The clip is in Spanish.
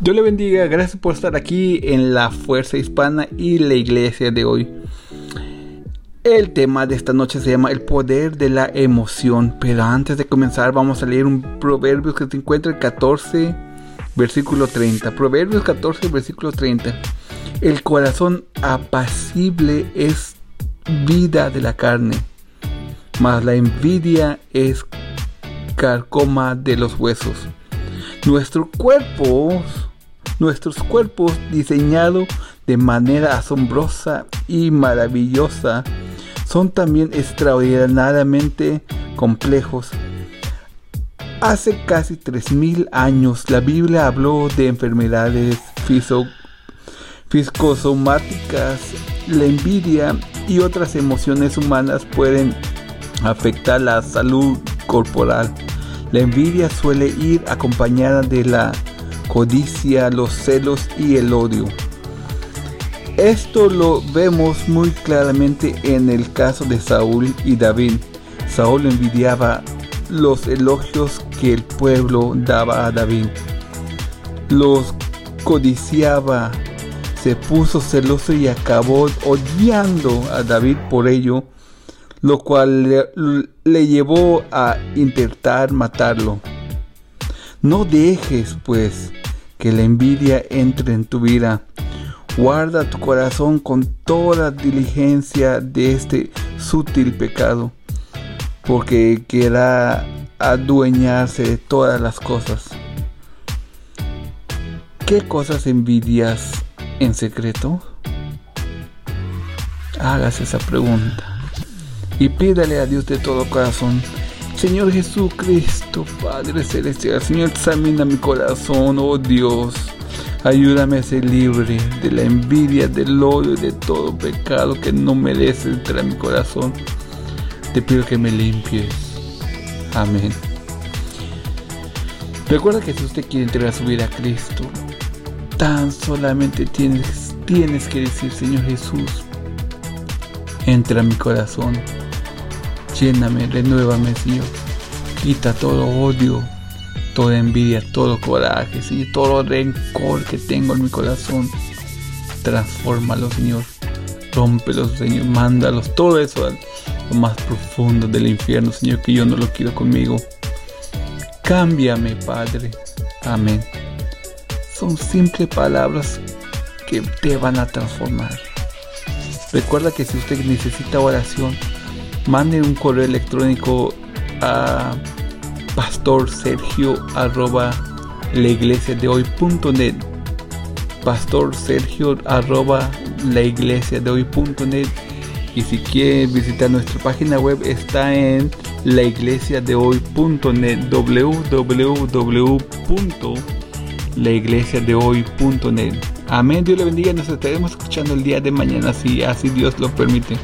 Dios le bendiga, gracias por estar aquí en la Fuerza Hispana y la iglesia de hoy. El tema de esta noche se llama El poder de la emoción, pero antes de comenzar vamos a leer un proverbio que se encuentra en 14, versículo 30. Proverbios 14, versículo 30. El corazón apacible es vida de la carne, mas la envidia es carcoma de los huesos. Nuestros cuerpos, nuestros cuerpos diseñados de manera asombrosa y maravillosa, son también extraordinariamente complejos. Hace casi 3.000 años la Biblia habló de enfermedades psicosomáticas, la envidia y otras emociones humanas pueden afectar la salud corporal. La envidia suele ir acompañada de la codicia, los celos y el odio. Esto lo vemos muy claramente en el caso de Saúl y David. Saúl envidiaba los elogios que el pueblo daba a David. Los codiciaba, se puso celoso y acabó odiando a David por ello lo cual le, llevó a intentar matarlo. No dejes, pues, que la envidia entre en tu vida. Guarda tu corazón con toda diligencia de este sutil pecado, porque quiera adueñarse de todas las cosas. ¿Qué cosas envidias en secreto? Hagas esa pregunta y pídale a Dios de todo corazón. Señor Jesucristo, Padre Celestial, Señor, examina mi corazón, oh Dios. Ayúdame a ser libre de la envidia, del odio y de todo pecado que no merece entrar en mi corazón. Te pido que me limpies. Amén. Recuerda que si usted quiere entregar su vida a Cristo, tan solamente tienes, tienes que decir, Señor Jesús, entra en mi corazón Lléname, renuévame, Señor. Quita todo odio, toda envidia, todo coraje, Señor, todo rencor que tengo en mi corazón. Transfórmalo, Señor. Rómpelos, Señor. Mándalos, todo eso a lo más profundo del infierno, Señor, que yo no lo quiero conmigo. Cámbiame, Padre. Amén. Son simples palabras que te van a transformar. Recuerda que si usted necesita oración, mande un correo electrónico a pastorsergio arroba la iglesia de hoy.net pastorsergio arroba la iglesia de y si quiere visitar nuestra página web está en la iglesia de hoy.net www.laiglesiadehoy.net Amén, Dios le bendiga, nos estaremos escuchando el día de mañana si así Dios lo permite.